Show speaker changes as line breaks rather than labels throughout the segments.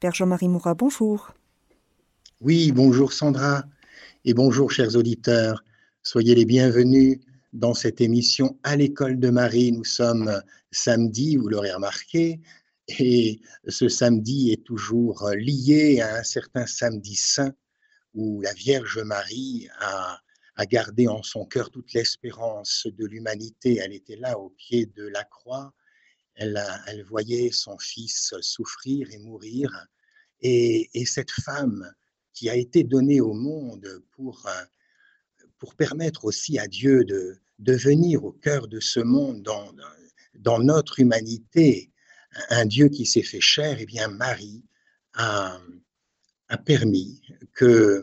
Père Jean-Marie Mourat, bonjour.
Oui, bonjour Sandra et bonjour chers auditeurs. Soyez les bienvenus dans cette émission à l'école de Marie. Nous sommes samedi, vous l'aurez remarqué, et ce samedi est toujours lié à un certain samedi saint où la Vierge Marie a, gardé en son cœur toute l'espérance de l'humanité. Elle était là au pied de la croix. Elle, voyait son fils souffrir et mourir. Et, et, cette femme qui a été donnée au monde pour, permettre aussi à Dieu de, venir au cœur de ce monde, dans, notre humanité, un Dieu qui s'est fait chair, eh bien Marie a, permis que,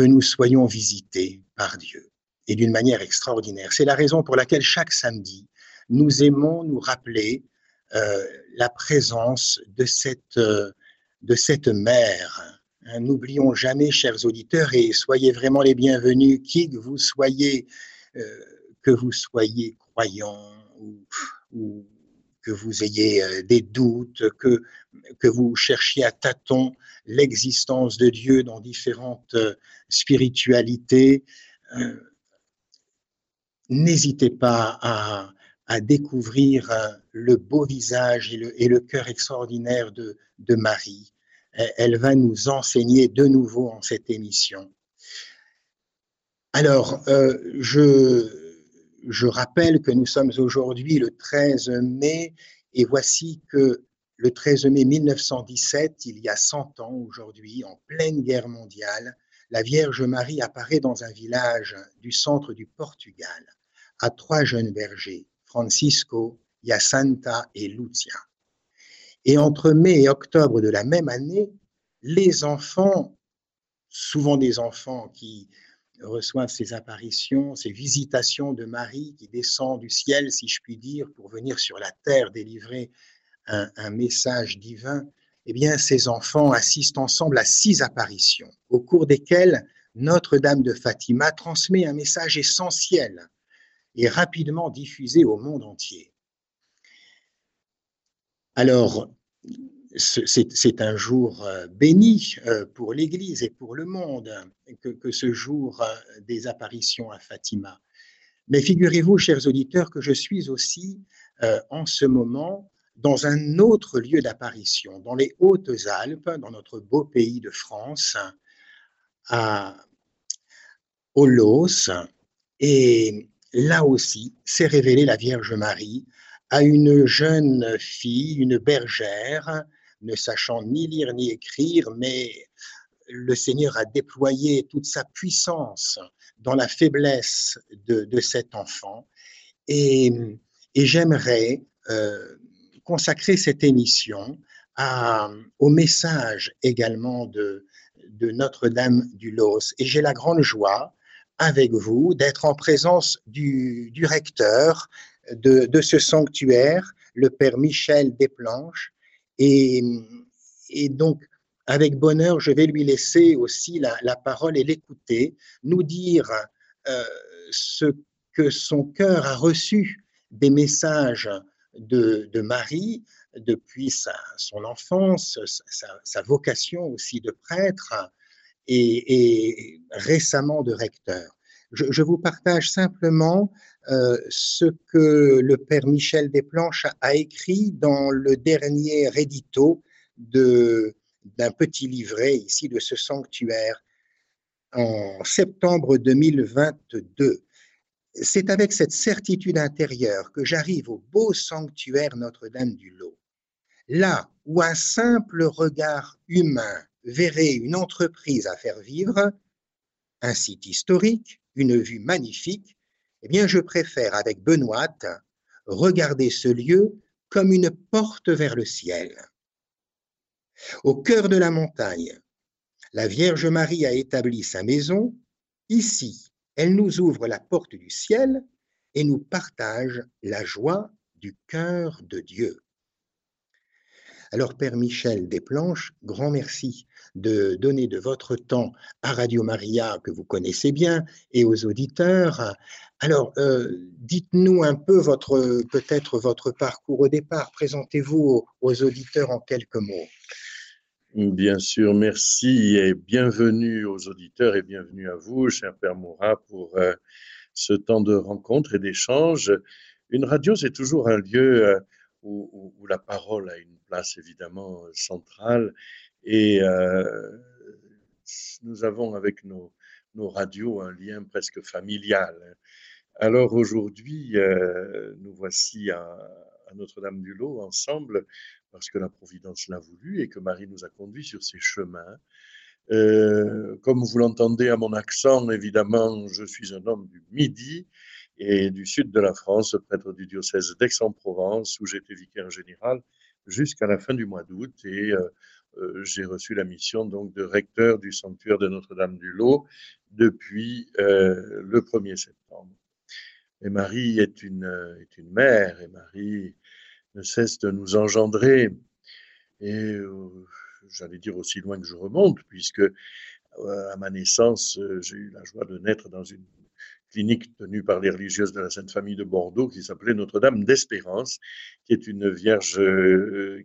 nous soyons visités par Dieu et d'une manière extraordinaire. C'est la raison pour laquelle chaque samedi, nous aimons nous rappeler la présence de cette, euh, de cette mère. Hein, n'oublions jamais, chers auditeurs, et soyez vraiment les bienvenus, qui que vous soyez, euh, que vous soyez croyants ou, que vous ayez euh, des doutes, que, que vous cherchiez à tâtons l'existence de Dieu dans différentes euh, spiritualités, euh, n'hésitez pas à, à, découvrir le beau visage et le, cœur extraordinaire de, de Marie. Elle va nous enseigner de nouveau en cette émission. Alors, euh, je, je rappelle que nous sommes aujourd'hui le 13 mai et voici que le 13 mai 1917, il y a 100 ans aujourd'hui, en pleine guerre mondiale, la Vierge Marie apparaît dans un village du centre du Portugal à trois jeunes bergers, Francisco, Jacinta et Lucia. Et entre mai et octobre de la même année, les enfants, souvent des enfants qui reçoivent ces apparitions, ces visitations de Marie qui descend du ciel, si je puis dire, pour venir sur la terre délivrer un, un message divin, eh bien, ces enfants assistent ensemble à six apparitions, au cours desquelles Notre-Dame de Fatima transmet un message essentiel et rapidement diffusé au monde entier. Alors, c'est un jour euh, béni euh, pour l'Église et pour le monde que, ce jour euh, des apparitions à Fatima. Mais figurez-vous, chers auditeurs, que je suis aussi en ce moment dans un autre lieu d'apparition, dans les Hautes-Alpes, dans notre beau pays de France, à Olos. Et là aussi, s'est révélée la Vierge Marie à une jeune fille, une bergère, ne sachant ni lire ni écrire, mais le Seigneur a déployé toute sa puissance dans la faiblesse de, cet enfant. Et, j'aimerais euh, consacrer cette émission au message également de, Notre-Dame du Los. Et j'ai la grande joie avec vous d'être en présence du, recteur de, ce sanctuaire, le Père Michel Desplanches, et, donc, avec bonheur, je vais lui laisser aussi la, parole et l'écouter, nous dire euh, ce que son cœur a reçu des messages de, Marie depuis sa, son enfance, sa, vocation aussi de prêtre et, récemment de recteur. Je, vous partage simplement euh, ce que le père Michel Desplanches a écrit dans le dernier édito d'un petit livret ici de ce sanctuaire en septembre 2022. C'est avec cette certitude intérieure que j'arrive au beau sanctuaire Notre-Dame du Lot. Là où un simple regard humain verrait une entreprise à faire vivre, un site historique, une vue magnifique, eh bien, je préfère, avec Benoît, regarder ce lieu comme une porte vers le ciel. Au cœur de la montagne, la Vierge Marie a établi sa maison. Ici, elle nous ouvre la porte du ciel et nous partage la joie du cœur de Dieu. Alors, Père Michel Desplanches, grand merci de donner de votre temps à Radio Maria, que vous connaissez bien, et aux auditeurs. Alors, euh, dites-nous un peu votre, peut-être votre parcours au départ. Présentez-vous aux, auditeurs en quelques mots.
Bien sûr, merci et bienvenue aux auditeurs et bienvenue à vous, cher Père Moura, pour euh, ce temps de rencontre et d'échange. Une radio, c'est toujours un lieu euh, où, la parole a une place évidemment centrale et euh, nous avons avec nos, radios un lien presque familial. Alors aujourd'hui, nous voici à, à Notre-Dame-du-Lot ensemble parce que la Providence l'a voulu et que Marie nous a conduits sur ces chemins. Euh, comme vous l'entendez à mon accent, évidemment, je suis un homme du Midi et du sud de la France, prêtre du diocèse d'Aix-en-Provence, où j'étais vicaire général jusqu'à la fin du mois d'août et euh, euh, j'ai reçu la mission donc de recteur du sanctuaire de Notre-Dame-du-Lot depuis le 1er septembre. Et Marie est une, est une mère et Marie ne cesse de nous engendrer. Et euh, j'allais dire aussi loin que je remonte, puisque euh, à ma naissance, euh, j'ai eu la joie de naître dans une clinique tenue par les religieuses de la Sainte Famille de Bordeaux qui s'appelait Notre-Dame d'Espérance, qui est une vierge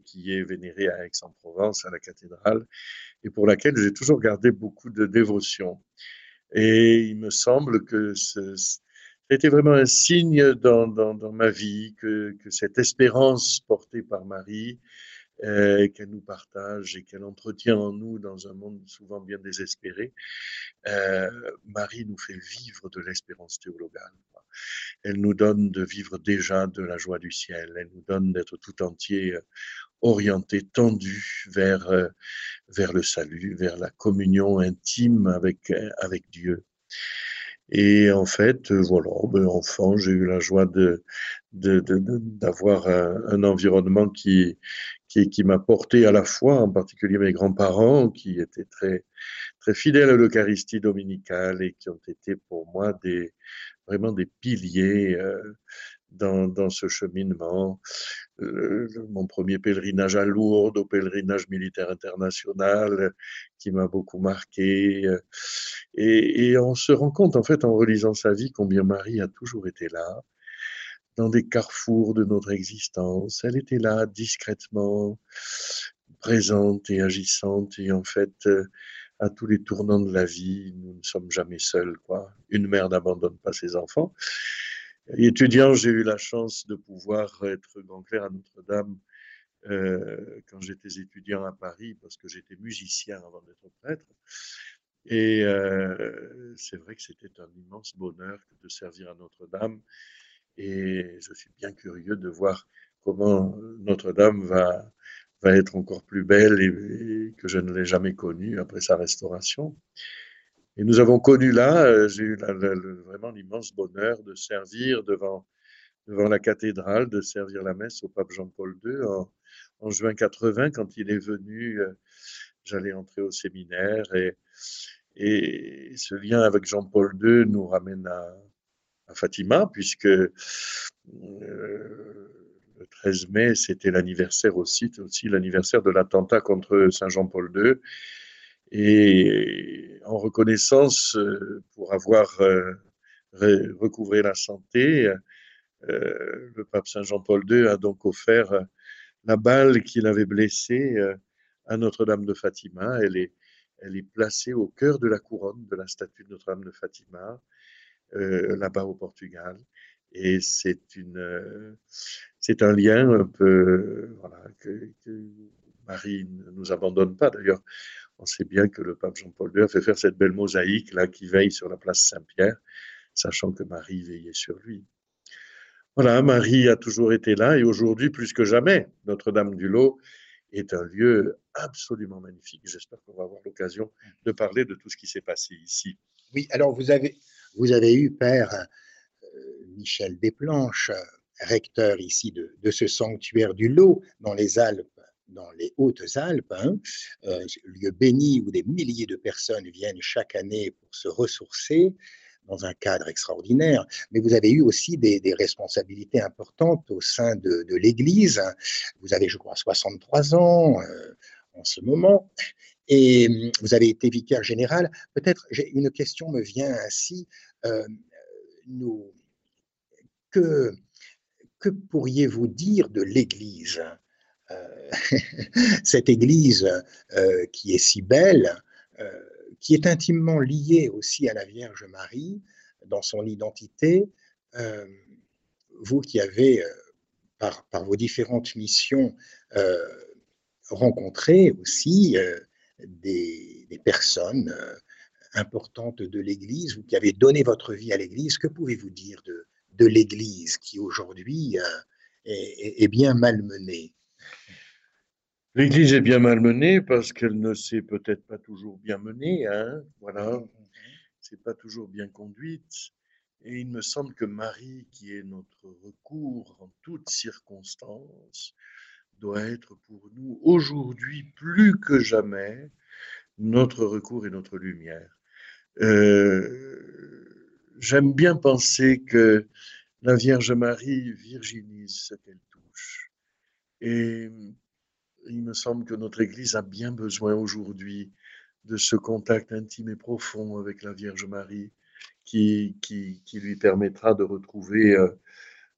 qui est vénérée à Aix-en-Provence, à la cathédrale, et pour laquelle j'ai toujours gardé beaucoup de dévotion. Et il me semble que c'était vraiment un signe dans, ma vie que, cette espérance portée par Marie, euh, qu'elle nous partage et qu'elle entretient en nous dans un monde souvent bien désespéré, euh, Marie nous fait vivre de l'espérance théologale. Elle nous donne de vivre déjà de la joie du ciel. Elle nous donne d'être tout entier euh, orienté, tendu vers, euh, vers le salut, vers la communion intime avec, avec Dieu. Et en fait, voilà, ben, enfant, j'ai eu la joie de, d'avoir un, environnement qui, qui, m'a porté à la fois, en particulier mes grands-parents, qui étaient très, très fidèles à l'Eucharistie dominicale et qui ont été pour moi vraiment des piliers euh, dans, dans ce cheminement. Euh, mon premier pèlerinage à Lourdes, au pèlerinage militaire international, qui m'a beaucoup marqué. Euh, et, et, on se rend compte, en fait, en relisant sa vie, combien Marie a toujours été là, dans des carrefours de notre existence. Elle était là, discrètement, présente et agissante. Et en fait, euh, à tous les tournants de la vie, nous ne sommes jamais seuls, quoi. Une mère n'abandonne pas ses enfants. Étudiant, j'ai eu la chance de pouvoir être grand clerc à Notre-Dame euh, quand j'étais étudiant à Paris, parce que j'étais musicien avant d'être prêtre. Et euh, c'est vrai que c'était un immense bonheur de servir à Notre-Dame. Et je suis bien curieux de voir comment Notre-Dame va, va être encore plus belle et que je ne l'ai jamais connue après sa restauration. Et nous avons connu là, euh, j'ai eu vraiment l'immense bonheur de servir devant, devant la cathédrale, de servir la messe au pape Jean-Paul II en, en, juin 80, quand il est venu, euh, j'allais entrer au séminaire et, et ce lien avec Jean-Paul II nous ramène à, Fatima, puisque euh, le 13 mai, c'était l'anniversaire aussi, aussi l'anniversaire de l'attentat contre Saint Jean-Paul II. Et en reconnaissance euh, pour avoir euh, recouvré la santé, le pape Saint Jean-Paul II a donc offert la balle qu'il avait blessée à Notre-Dame de Fatima. Elle est, elle est placée au cœur de la couronne de la statue de Notre-Dame de Fatima, là-bas au Portugal. Et c'est une, c'est un lien un peu, voilà, que, Marie ne nous abandonne pas. D'ailleurs, on sait bien que le pape Jean-Paul II a fait faire cette belle mosaïque là qui veille sur la place Saint-Pierre, sachant que Marie veillait sur lui. Voilà, Marie a toujours été là et aujourd'hui plus que jamais, Notre-Dame-du-Lot est un lieu absolument magnifique. J'espère qu'on va avoir l'occasion de parler de tout ce qui s'est passé ici.
Oui, alors vous avez, vous avez eu, Père euh, Michel Desplanches, recteur ici de, ce sanctuaire du Lot dans les Alpes dans les Hautes-Alpes, hein, euh, lieu béni où des milliers de personnes viennent chaque année pour se ressourcer dans un cadre extraordinaire, mais vous avez eu aussi des, responsabilités importantes au sein de, l'Église. Vous avez, je crois, 63 ans euh, en ce moment, et hum, vous avez été vicaire général. Peut-être une question me vient ainsi. Euh, que, que pourriez-vous dire de l'Église cette église qui est si belle, qui est intimement liée aussi à la Vierge Marie dans son identité, vous qui avez, par, vos différentes missions, rencontré aussi des, des, personnes importante de l'Église, vous qui avez donné votre vie à l'Église, que pouvez-vous dire de, de l'Église qui aujourd'hui euh, est, bien malmenée?
L'Église est bien malmenée parce qu'elle ne s'est peut-être pas toujours bien menée, hein, voilà, c'est pas toujours bien conduite. Et il me semble que Marie, qui est notre recours en toutes circonstances, doit être pour nous aujourd'hui plus que jamais notre recours et notre lumière. Euh, j'aime bien penser que la Vierge Marie virginise ce qu'elle touche. Et il me semble que notre Église a bien besoin aujourd'hui de ce contact intime et profond avec la Vierge Marie qui, qui, qui lui permettra de retrouver, euh,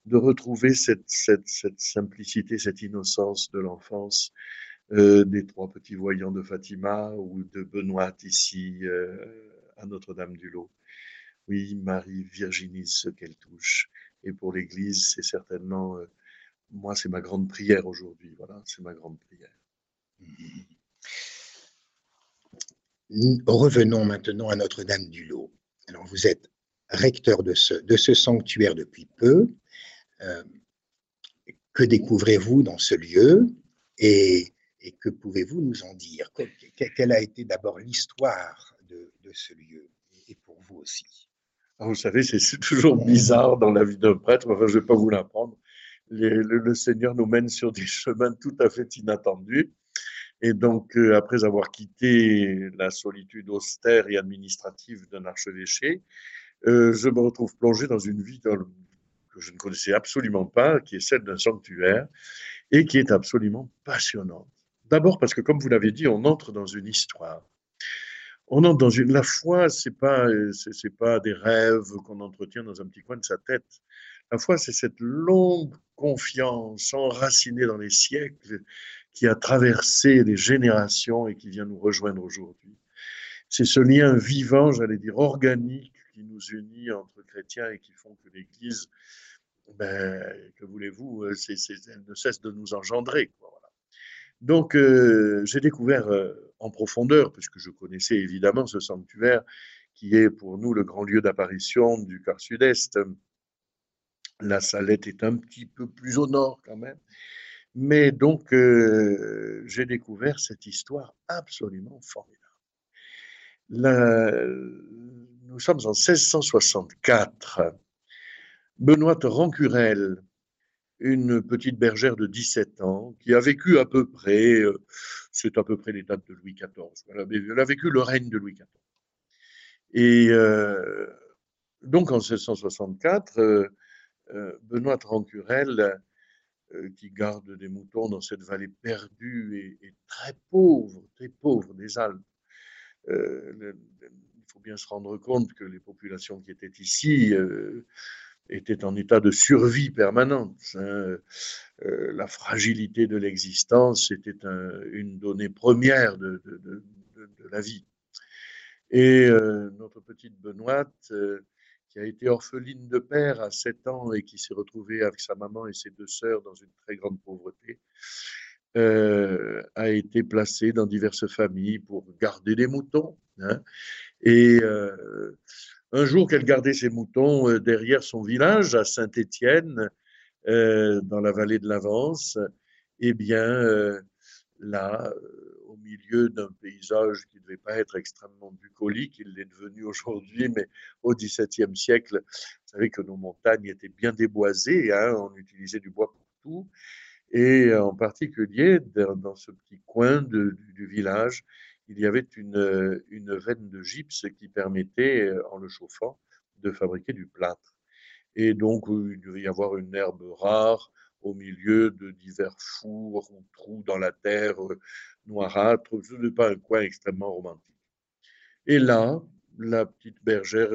de retrouver cette, cette, cette, simplicité, cette innocence de l'enfance euh, des trois petits voyants de Fatima ou de Benoît ici euh, à Notre-Dame-du-Lot. Oui, Marie virginise ce qu'elle touche. Et pour l'Église, c'est certainement, euh, moi, c'est ma grande prière aujourd'hui. Voilà, c'est ma grande prière.
Revenons maintenant à Notre-Dame-du-Lot. Alors, vous êtes recteur de ce, de ce sanctuaire depuis peu. Euh, que découvrez-vous dans ce lieu et, que pouvez-vous nous en dire? Quelle a été d'abord l'histoire de, ce lieu et pour vous aussi?
Ah, Vous savez, c'est toujours bizarre dans la vie d'un prêtre, enfin, je ne vais pas vous l'apprendre. Le, Seigneur nous mène sur des chemins tout à fait inattendus. Et donc, euh, après avoir quitté la solitude austère et administrative d'un archevêché, euh, je me retrouve plongé dans une vie que je ne connaissais absolument pas, qui est celle d'un sanctuaire, et qui est absolument passionnante. D'abord parce que, comme vous l'avez dit, on entre dans une histoire on entre dans une. La foi, c'est pas, c'est pas des rêves qu'on entretient dans un petit coin de sa tête. La foi, c'est cette longue confiance enracinée dans les siècles qui a traversé les générations et qui vient nous rejoindre aujourd'hui. C'est ce lien vivant, j'allais dire organique, qui nous unit entre chrétiens et qui font que l'Église, ben, que voulez-vous, elle ne cesse de nous engendrer. Donc, euh, j'ai découvert euh, en profondeur, puisque je connaissais évidemment ce sanctuaire, qui est pour nous le grand lieu d'apparition du quart sud-est. La Salette est un petit peu plus au nord quand même. Mais donc, euh, j'ai découvert cette histoire absolument formidable. Nous sommes en 1664. Benoît Rancurel, une petite bergère de 17 ans qui a vécu à peu près, euh, c'est à peu près les dates de Louis XIV, elle a vécu le règne de Louis XIV. Et euh, donc en 1664, euh, Benoît Rancurel, qui garde des moutons dans cette vallée perdue et, très pauvre, très pauvre des Alpes, faut bien se rendre compte que les populations qui étaient ici était en état de survie permanente. Hein. Euh, la fragilité de l'existence était une donnée première de, la vie. Et euh, notre petite Benoîte, euh, qui a été orpheline de père à 7 ans et qui s'est retrouvée avec sa maman et ses deux sœurs dans une très grande pauvreté, a été placée dans diverses familles pour garder des moutons. Hein. Et un jour qu'elle gardait ses moutons euh, derrière son village à Saint-Étienne, euh, dans la vallée de l'Avance, eh bien, euh, là, au milieu d'un paysage qui ne devait pas être extrêmement bucolique, il l'est devenu aujourd'hui, mais au XVIIe siècle, vous savez que nos montagnes étaient bien déboisées, hein, on utilisait du bois pour tout, et en particulier dans ce petit coin du, village, il y avait une, une veine de gypse qui permettait, euh, en le chauffant, de fabriquer du plâtre. Et donc, euh, il devait y avoir une herbe rare au milieu de divers fours ou trous dans la terre euh, noirâtre. Ce n'est pas un coin extrêmement romantique. Et là, la petite bergère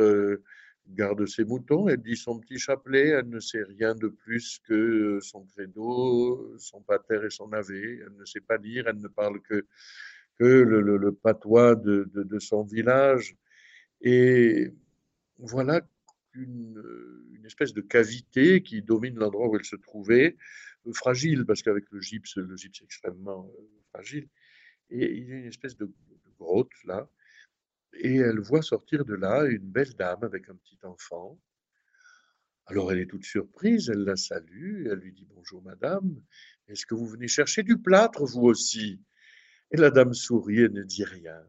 garde ses moutons, elle dit son petit chapelet, elle ne sait rien de plus que son credo, son pater et son ave, elle ne sait pas lire, elle ne parle que, que le, patois de, son village. Et voilà une, espèce de cavité qui domine l'endroit où elle se trouvait, fragile, parce qu'avec le gypse, le gypse est extrêmement euh, fragile, et il y a une espèce de grotte là, et elle voit sortir de là une belle dame avec un petit enfant. Alors elle est toute surprise, elle la salue, elle lui dit bonjour madame, est-ce que vous venez chercher du plâtre vous aussi? Et la dame sourit et ne dit rien.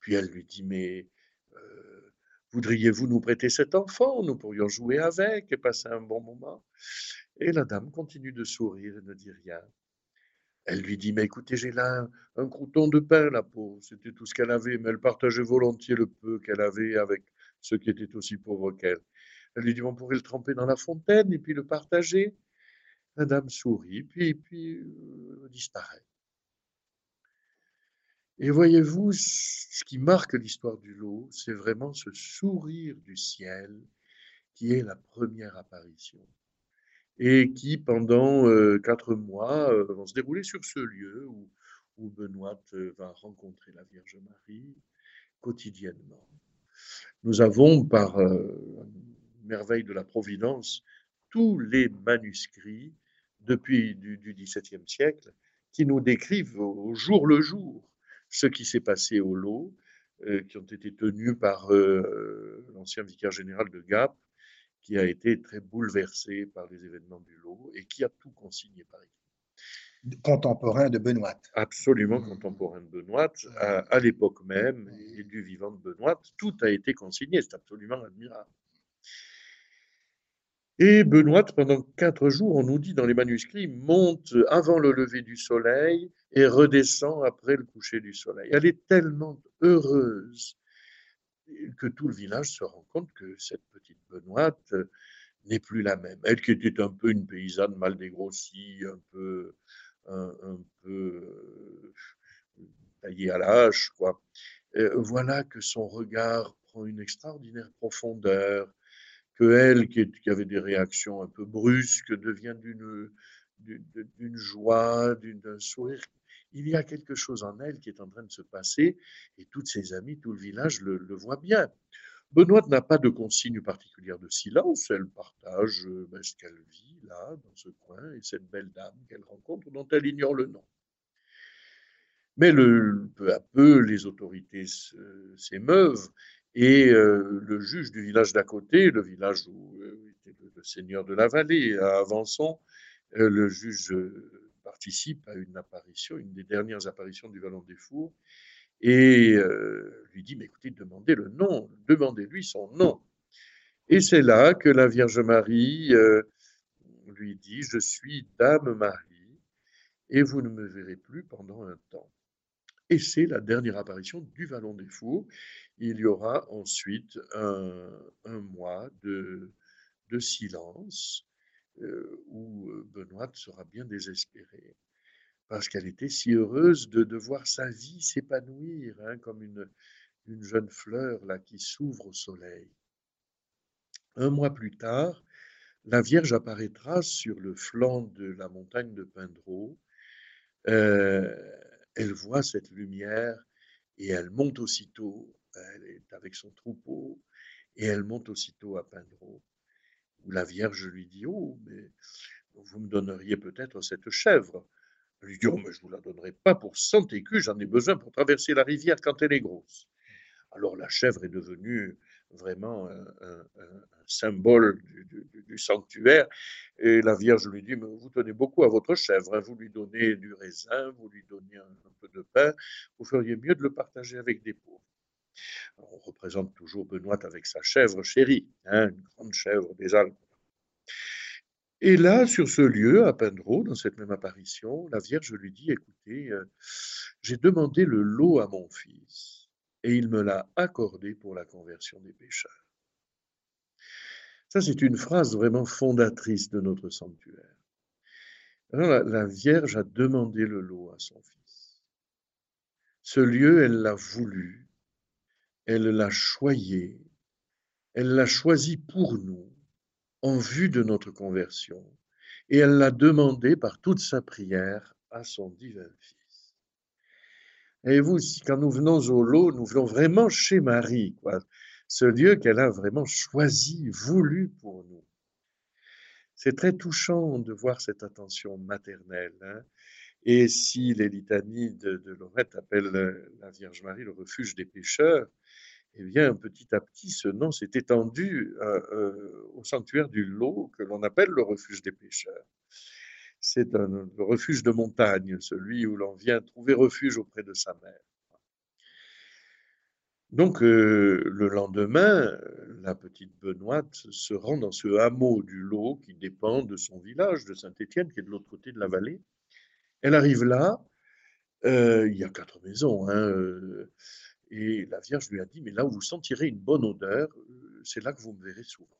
Puis elle lui dit mais euh, voudriez-vous nous prêter cet enfant? Nous pourrions jouer avec et passer un bon moment. Et la dame continue de sourire et ne dit rien. Elle lui dit, mais écoutez, j'ai là un, crouton de pain, la pauvre. C'était tout ce qu'elle avait, mais elle partageait volontiers le peu qu'elle avait avec ceux qui étaient aussi pauvres qu'elle. Elle lui dit, on pourrait le tremper dans la fontaine et puis le partager. La dame sourit, puis, puis euh, disparaît. Et voyez-vous, ce qui marque l'histoire du lot, c'est vraiment ce sourire du ciel qui est la première apparition et qui, pendant euh, quatre mois, euh, vont se dérouler sur ce lieu où, où Benoît euh, va rencontrer la Vierge Marie quotidiennement. Nous avons, par merveille de la Providence, tous les manuscrits depuis du, XVIIe siècle qui nous décrivent au, jour le jour ce qui s'est passé au lot, qui ont été tenus par l'ancien vicaire général de Gap, qui a été très bouleversé par les événements du lot et qui a tout consigné par écrit.
Contemporain de Benoît.
Absolument mmh. contemporain de Benoît, à, l'époque même, et du vivant de Benoît, tout a été consigné, c'est absolument admirable. Et Benoît, pendant quatre jours, on nous dit dans les manuscrits, monte avant le lever du soleil et redescend après le coucher du soleil. Elle est tellement heureuse que tout le village se rend compte que cette petite Benoîte n'est plus la même. Elle qui était un peu une paysanne mal dégrossie, un peu, un, peu taillée à la hache. Euh, voilà que son regard prend une extraordinaire profondeur, que elle, qui, avait des réactions un peu brusques, devient d'une joie, d'un sourire il y a quelque chose en elle qui est en train de se passer et toutes ses amies, tout le village le, voit bien. Benoît n'a pas de consigne particulière de silence, elle partage euh, ben, ce qu'elle vit là, dans ce coin, et cette belle dame qu'elle rencontre, dont elle ignore le nom. Mais peu à peu, les autorités s'émeuvent et euh, le juge du village d'à côté, le village où euh, était le, seigneur de la vallée, à Avançon, le juge participe à une apparition, une des dernières apparitions du Vallon des Fours, et euh, lui dit, mais écoutez, demandez le nom, demandez-lui son nom. Et c'est là que la Vierge Marie euh, lui dit, je suis Dame Marie, et vous ne me verrez plus pendant un temps. Et c'est la dernière apparition du Vallon des Fours. Il y aura ensuite un, mois de, silence euh, où euh, Benoît sera bien désespérée, parce qu'elle était si heureuse de, voir sa vie s'épanouir, hein, comme une, une jeune fleur là qui s'ouvre au soleil. Un mois plus tard, la Vierge apparaîtra sur le flanc de la montagne de Pindreau. Euh, elle voit cette lumière et elle monte aussitôt. Elle est avec son troupeau et elle monte aussitôt à Pindreau où la Vierge lui dit Oh, mais vous me donneriez peut-être cette chèvre. Elle lui dit Oh, mais je ne vous la donnerai pas pour 100 écus, j'en ai besoin pour traverser la rivière quand elle est grosse. Alors la chèvre est devenue vraiment un, symbole du, sanctuaire. Et la Vierge lui dit, mais vous tenez beaucoup à votre chèvre, hein. vous lui donnez du raisin, vous lui donnez un, peu de pain, vous feriez mieux de le partager avec des pauvres on représente toujours Benoît avec sa chèvre chérie, hein, une grande chèvre des Alpes. Et là, sur ce lieu, à Pendreau, dans cette même apparition, la Vierge lui dit, écoutez, euh, j'ai demandé le lot à mon fils, et il me l'a accordé pour la conversion des pécheurs. Ça, c'est une phrase vraiment fondatrice de notre sanctuaire. la Vierge a demandé le lot à son fils. Ce lieu, elle l'a voulu, elle l'a choyé, Elle l'a choisi pour nous, en vue de notre conversion, et elle l'a demandé par toute sa prière à son divin Fils. Et vous, quand nous venons au lot, nous venons vraiment chez Marie, quoi. ce lieu qu'elle a vraiment choisi, voulu pour nous. C'est très touchant de voir cette attention maternelle. Hein. Et si les litanies de, de Lorette appellent la Vierge Marie le refuge des pécheurs, eh bien, petit à petit, ce nom s'est étendu euh, euh, au sanctuaire du Lot, que l'on appelle le refuge des pêcheurs. C'est le refuge de montagne, celui où l'on vient trouver refuge auprès de sa mère. Donc, euh, le lendemain, la petite Benoîte se rend dans ce hameau du Lot qui dépend de son village de Saint-Étienne, qui est de l'autre côté de la vallée. Elle arrive là, il y a quatre maisons. Hein, et la Vierge lui a dit, mais là où vous sentirez une bonne odeur, euh, c'est là que vous me verrez souvent.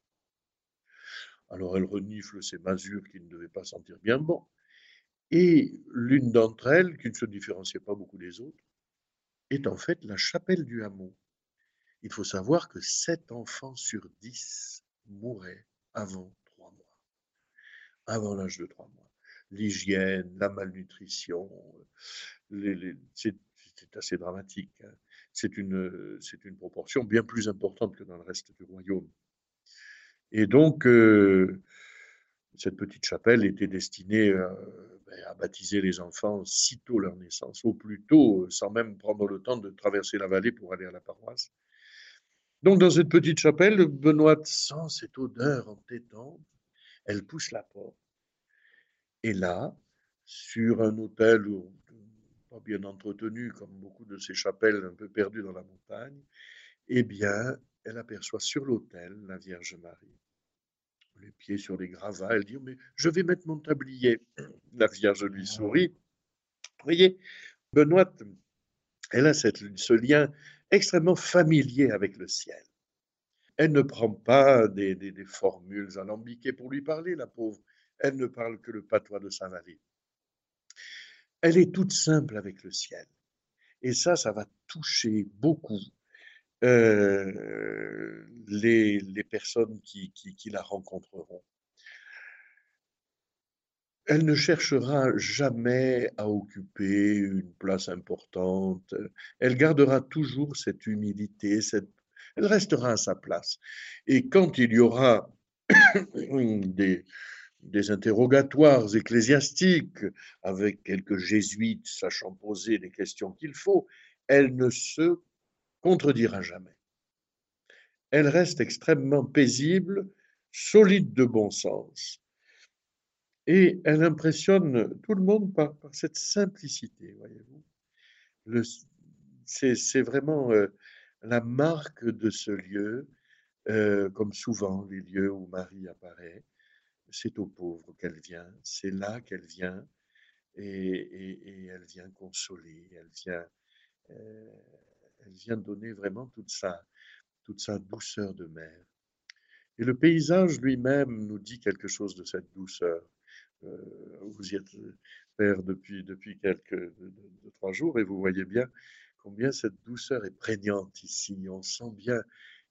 Alors elle renifle ses masures qui ne devaient pas sentir bien bon. Et l'une d'entre elles, qui ne se différenciait pas beaucoup des autres, est en fait la chapelle du hameau. Il faut savoir que sept enfants sur dix mouraient avant trois mois, avant l'âge de trois mois. L'hygiène, la malnutrition, c'est assez dramatique. Hein c'est une proportion bien plus importante que dans le reste du royaume. Et donc, euh, cette petite chapelle était destinée euh, ben, à baptiser les enfants sitôt leur naissance, au plus tôt, sans même prendre le temps de traverser la vallée pour aller à la paroisse. Donc, dans cette petite chapelle, Benoît sent cette odeur entêtante. Elle pousse la porte. Et là, sur un autel où bien entretenu comme beaucoup de ces chapelles un peu perdues dans la montagne, eh bien, elle aperçoit sur l'autel la Vierge Marie. Les pieds sur les gravats, elle dit Mais je vais mettre mon tablier. La Vierge lui sourit. Vous voyez, Benoît, elle a ce lien extrêmement familier avec le ciel. Elle ne prend pas des formules alambiquées pour lui parler, la pauvre. Elle ne parle que le patois de sa vallée elle est toute simple avec le ciel. Et ça, ça va toucher beaucoup euh, les, personnes qui, la rencontreront. Elle ne cherchera jamais à occuper une place importante. Elle gardera toujours cette humilité, elle restera à sa place. Et quand il y aura des interrogatoires ecclésiastiques avec quelques jésuites sachant poser les questions qu'il faut, elle ne se contredira jamais. Elle reste extrêmement paisible, solide de bon sens. Et elle impressionne tout le monde par, cette simplicité, voyez-vous. C'est vraiment euh, la marque de ce lieu, euh, comme souvent les lieux où Marie apparaît c'est aux pauvres qu'elle vient, c'est là qu'elle vient, et, elle vient consoler, elle vient, euh, elle vient donner vraiment toute sa, toute sa douceur de mère. Et le paysage lui-même nous dit quelque chose de cette douceur. Euh, vous y êtes père depuis, depuis quelques trois jours et vous voyez bien combien cette douceur est prégnante ici. On sent bien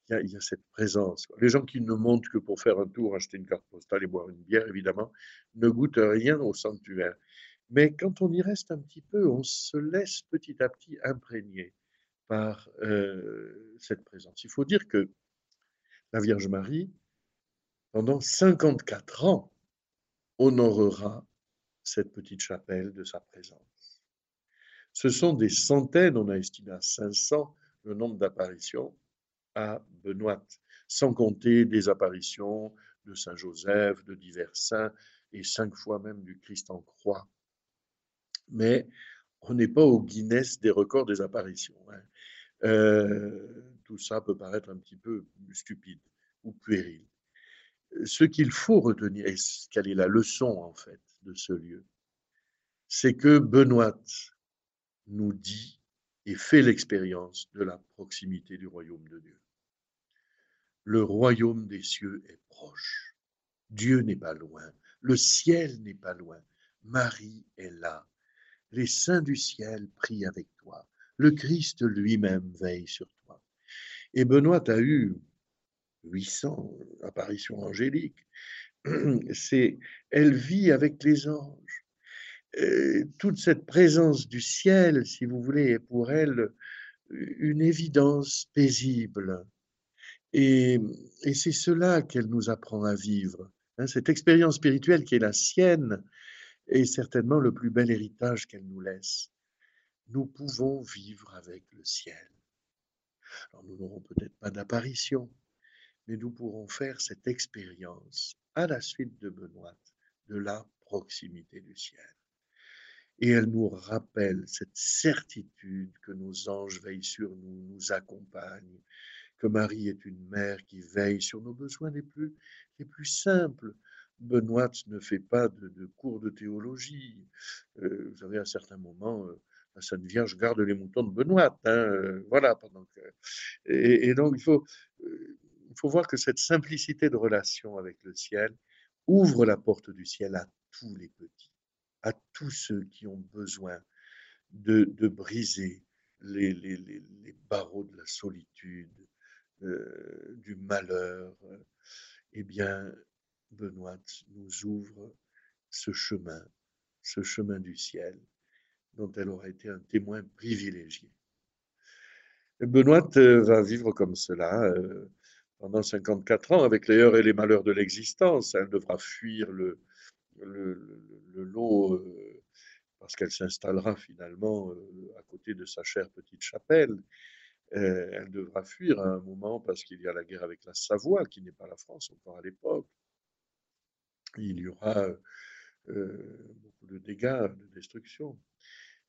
il y, a, cette présence. Les gens qui ne montent que pour faire un tour, acheter une carte postale et boire une bière, évidemment, ne goûtent rien au sanctuaire. Mais quand on y reste un petit peu, on se laisse petit à petit imprégner par euh, cette présence. Il faut dire que la Vierge Marie, pendant 54 ans, honorera cette petite chapelle de sa présence. Ce sont des centaines, on a estimé à 500 le nombre d'apparitions, à Benoît, sans compter des apparitions de Saint Joseph, de divers saints, et cinq fois même du Christ en croix. Mais on n'est pas au Guinness des records des apparitions. Hein. Euh, tout ça peut paraître un petit peu stupide ou puéril. Ce qu'il faut retenir, et quelle est la leçon en fait de ce lieu, c'est que Benoît nous dit et fait l'expérience de la proximité du royaume de Dieu. Le royaume des cieux est proche. Dieu n'est pas loin. Le ciel n'est pas loin. Marie est là. Les saints du ciel prient avec toi. Le Christ lui-même veille sur toi. Et Benoît a eu 800 apparitions angéliques. C'est, elle vit avec les anges. toute cette présence du ciel, si vous voulez, est pour elle une évidence paisible. Et, c'est cela qu'elle nous apprend à vivre. Hein, cette expérience spirituelle qui est la sienne est certainement le plus bel héritage qu'elle nous laisse. Nous pouvons vivre avec le ciel. Alors nous n'aurons peut-être pas d'apparition, mais nous pourrons faire cette expérience à la suite de Benoît de la proximité du ciel. Et elle nous rappelle cette certitude que nos anges veillent sur nous, nous accompagnent, que Marie est une mère qui veille sur nos besoins les plus, les plus simples. Benoît ne fait pas de, cours de théologie. Euh, vous savez, à certains moments, euh, la Sainte Vierge garde les moutons de Benoît. Hein, euh, voilà. Que, et, donc, il faut, il faut voir que cette simplicité de relation avec le ciel ouvre la porte du ciel à tous les petits à tous ceux qui ont besoin de, briser les, les, barreaux de la solitude, euh, du malheur, eh bien, Benoît nous ouvre ce chemin, ce chemin du ciel, dont elle aura été un témoin privilégié. Benoît euh, va vivre comme cela euh, pendant 54 ans, avec les heures et les malheurs de l'existence. Elle devra fuir le, lot, euh, parce qu'elle s'installera finalement à côté de sa chère petite chapelle. Elle devra fuir à un moment parce qu'il y a la guerre avec la Savoie, qui n'est pas la France encore à l'époque. Il y aura beaucoup de dégâts, de destruction.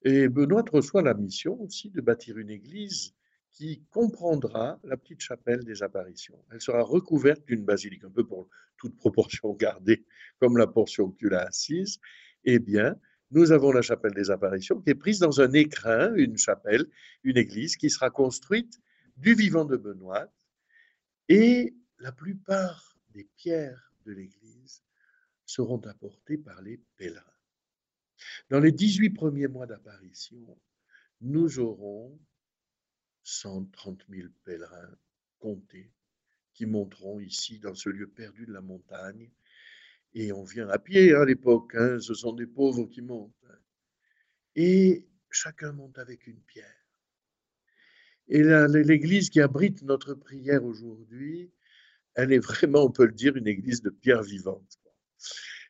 Et Benoît reçoit la mission aussi de bâtir une église qui comprendra la petite chapelle des apparitions. Elle sera recouverte d'une basilique, un peu pour toute proportion gardée, comme la portion que tu l'as assise. Eh bien, nous avons la chapelle des apparitions qui est prise dans un écrin, une chapelle, une église qui sera construite du vivant de Benoît. Et la plupart des pierres de l'église seront apportées par les pèlerins. Dans les 18 premiers mois d'apparition, nous aurons 130 000 pèlerins comptés qui monteront ici dans ce lieu perdu de la montagne. Et on vient à pied hein, à l'époque, hein, ce sont des pauvres qui montent. Et chacun monte avec une pierre. Et l'église qui abrite notre prière aujourd'hui, elle est vraiment, on peut le dire, une église de pierre vivante.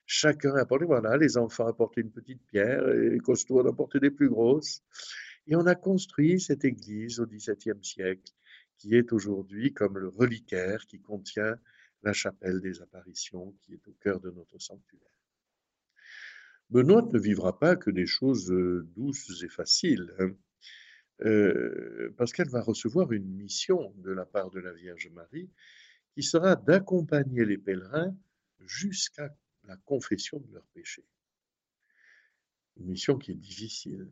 Chacun a apporté, voilà, les enfants apporté une petite pierre, et les costauds ont apporté des plus grosses. Et on a construit cette église au XVIIe siècle, qui est aujourd'hui comme le reliquaire qui contient la chapelle des apparitions, qui est au cœur de notre sanctuaire. Benoît ne vivra pas que des choses euh, douces et faciles, hein. euh, parce qu'elle va recevoir une mission de la part de la Vierge Marie, qui sera d'accompagner les pèlerins jusqu'à la confession de leurs péchés. Une mission qui est difficile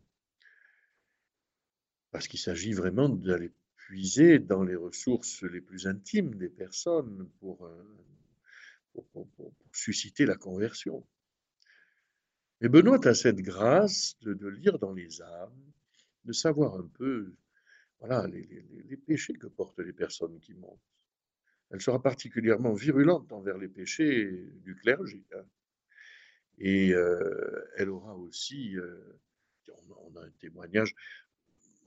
parce qu'il s'agit vraiment d'aller puiser dans les ressources les plus intimes des personnes pour, euh, susciter la conversion. Et Benoît a cette grâce de, lire dans les âmes, de savoir un peu voilà, les, péchés que portent les personnes qui montent. Elle sera particulièrement virulente envers les péchés du clergé. Hein. Et euh, elle aura aussi, euh, on, a un témoignage,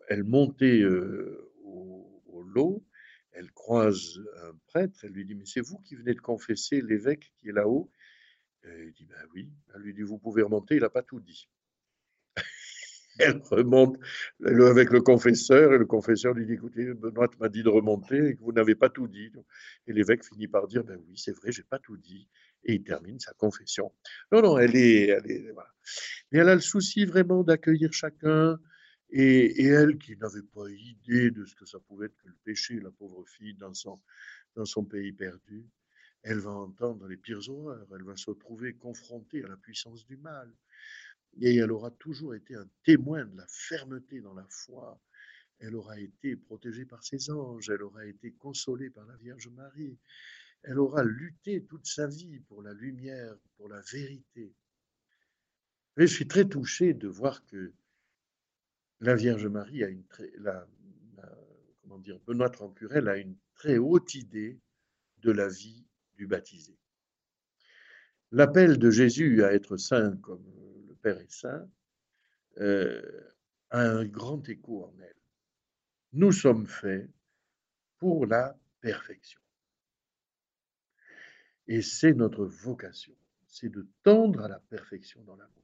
elle montait euh, au, lot, elle croise un prêtre, elle lui dit, mais c'est vous qui venez de confesser l'évêque qui est là-haut? Il dit, ben oui. Elle lui dit, vous pouvez remonter, il n'a pas tout dit. Elle remonte avec le confesseur, et le confesseur lui dit, écoutez, Benoît m'a dit de remonter et que vous n'avez pas tout dit. Et l'évêque finit par dire, ben oui, c'est vrai, j'ai pas tout dit. Et il termine sa confession. Non, non, elle est, elle est, voilà. Mais elle a le souci vraiment d'accueillir chacun, et, elle, qui n'avait pas idée de ce que ça pouvait être que le péché, la pauvre fille, dans son, dans son pays perdu, elle va entendre les pires horreurs, elle va se retrouver confrontée à la puissance du mal. Et elle aura toujours été un témoin de la fermeté dans la foi. Elle aura été protégée par ses anges, elle aura été consolée par la Vierge Marie. Elle aura lutté toute sa vie pour la lumière, pour la vérité. Et je suis très touché de voir que la Vierge Marie a une très, la, comment dire, Benoît Rancurel a une très haute idée de la vie du baptisé. L'appel de Jésus à être saint comme saint euh, a un grand écho en elle. Nous sommes faits pour la perfection. Et c'est notre vocation, c'est de tendre à la perfection dans l'amour.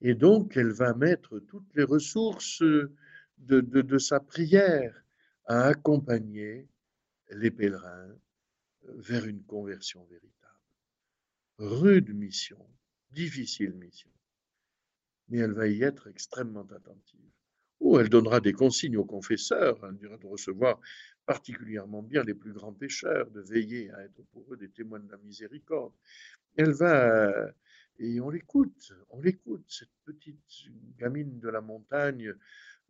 Et donc, elle va mettre toutes les ressources de, sa prière à accompagner les pèlerins vers une conversion véritable. Rude mission, difficile mission, mais elle va y être extrêmement attentive. Ou elle donnera des consignes aux confesseurs, elle dira de recevoir particulièrement bien les plus grands pécheurs, de veiller à être pour eux des témoins de la miséricorde. Elle va, et on l'écoute, on l'écoute, cette petite gamine de la montagne,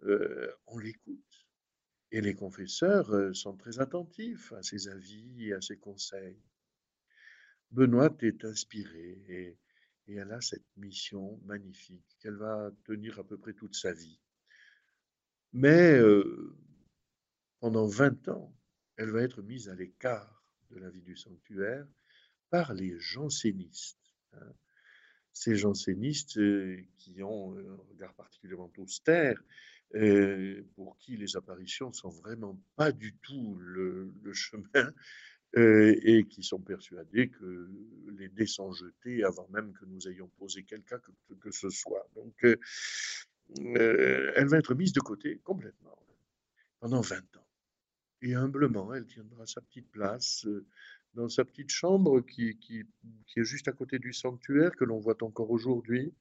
euh, on l'écoute. Et les confesseurs euh, sont très attentifs à ses avis et à ses conseils. Benoît est inspirée et, et elle a cette mission magnifique qu'elle va tenir à peu près toute sa vie. Mais euh, pendant 20 ans, elle va être mise à l'écart de la vie du sanctuaire par les jansénistes. Hein. Ces jansénistes euh, qui ont un regard particulièrement austère, euh, pour qui les apparitions sont vraiment pas du tout le, chemin et qui sont persuadés que les dés sont jetés avant même que nous ayons posé quelqu'un que, que, ce soit. Donc, elle va être mise de côté complètement pendant 20 ans. Et humblement, elle tiendra sa petite place euh, dans sa petite chambre qui, qui, est juste à côté du sanctuaire que l'on voit encore aujourd'hui.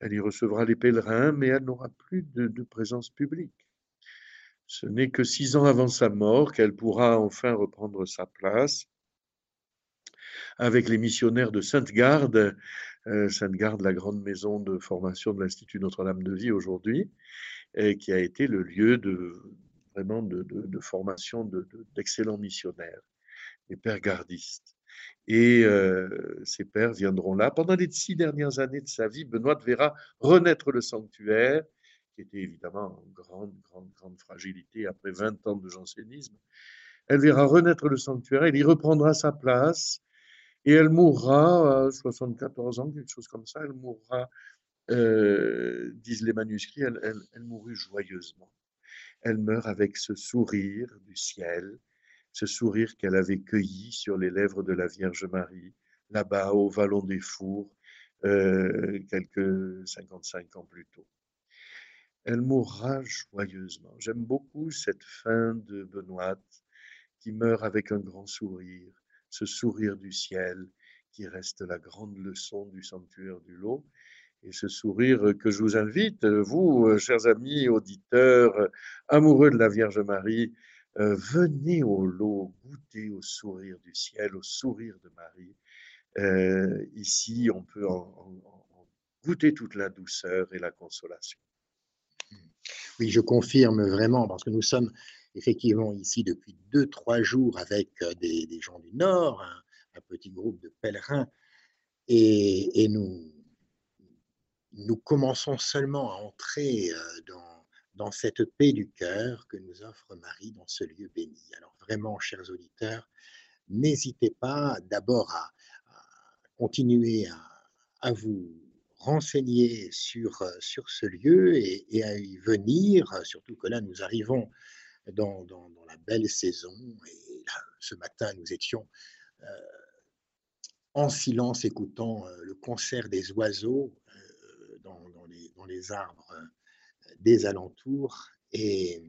Elle y recevra les pèlerins, mais elle n'aura plus de, présence publique. Ce n'est que six ans avant sa mort qu'elle pourra enfin reprendre sa place avec les missionnaires de Sainte-Garde, euh, Sainte-Garde, la grande maison de formation de l'Institut Notre-Dame de Vie aujourd'hui, qui a été le lieu de, vraiment de, formation d'excellents missionnaires, des pères gardistes. Et euh, ces pères viendront là. Pendant les six dernières années de sa vie, Benoît verra renaître le sanctuaire, qui était évidemment en grande, grande, grande fragilité après 20 ans de jansénisme. Elle verra renaître le sanctuaire, elle y reprendra sa place, et elle mourra à 74 ans, quelque chose comme ça. Elle mourra, euh, disent les manuscrits, elle, mourut joyeusement elle meurt avec ce sourire du ciel, ce sourire qu'elle avait cueilli sur les lèvres de la Vierge Marie, là-bas au Vallon des Fours, euh, quelques 55 ans plus tôt. Elle mourra joyeusement. J'aime beaucoup cette fin de Benoît qui meurt avec un grand sourire, ce sourire du ciel qui reste la grande leçon du sanctuaire du lot et ce sourire que je vous invite, vous, euh, chers amis auditeurs, euh, amoureux de la Vierge Marie, euh, venez au lot, goûter au sourire du ciel, au sourire de Marie. ici, on peut en, goûter toute la douceur et la consolation.
Oui, je confirme vraiment, parce que nous sommes effectivement ici depuis deux, trois jours avec des, gens du Nord, un, petit groupe de pèlerins, et, nous, nous commençons seulement à entrer euh, dans cette paix du cœur que nous offre Marie dans ce lieu béni. Alors vraiment, chers auditeurs, n'hésitez pas d'abord à, continuer à, vous renseigner sur, euh, sur ce lieu et, à y venir, surtout que là, nous arrivons dans, dans, la belle saison. Et ce matin, nous étions euh, en silence écoutant le concert des oiseaux dans, les, arbres euh, des alentours. Et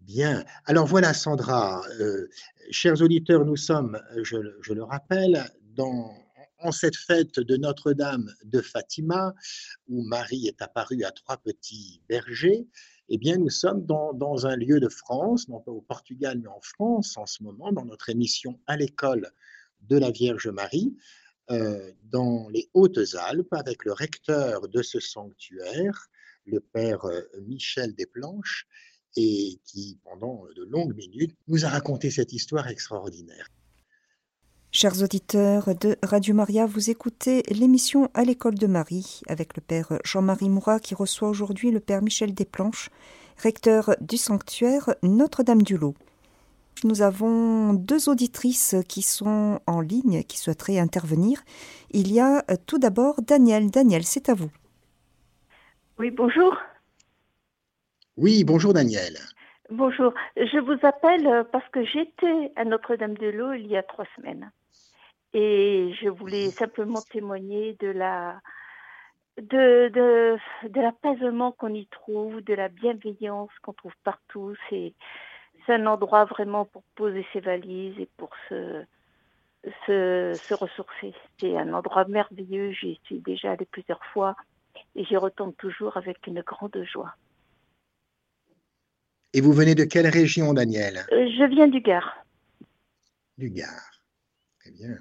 bien, alors voilà Sandra, euh, chers auditeurs, nous sommes, je, le rappelle, dans, en cette fête de Notre-Dame de Fatima, où Marie est apparue à trois petits bergers, eh bien, nous sommes dans, un lieu de France, non pas au Portugal, mais en France en ce moment, dans notre émission à l'école de la Vierge Marie. Euh, dans les Hautes-Alpes avec le recteur de ce sanctuaire, le père euh, Michel Desplanches, et qui, pendant de longues minutes, nous a raconté cette histoire extraordinaire.
Chers auditeurs de Radio Maria, vous écoutez l'émission À l'école de Marie avec le Père Jean-Marie Mourat qui reçoit aujourd'hui le Père Michel Desplanches, recteur du sanctuaire Notre-Dame du Lot. Nous avons deux auditrices qui sont en ligne, qui souhaiteraient intervenir. Il y a tout d'abord Daniel. Daniel, c'est à vous.
Oui, bonjour.
Oui, bonjour Daniel.
Bonjour. Je vous appelle parce que j'étais à Notre-Dame-de-L'Eau il y a trois semaines. Et je voulais simplement témoigner de la de, de, de l'apaisement qu'on y trouve, de la bienveillance qu'on trouve partout. C'est, c'est un endroit vraiment pour poser ses valises et pour se, se, se ressourcer. C'est un endroit merveilleux. J'y suis déjà allée plusieurs fois et j'y retourne toujours avec une grande joie.
Et vous venez de quelle région, Daniel?
Euh, Je viens du Gard.
Du Gard. Très bien.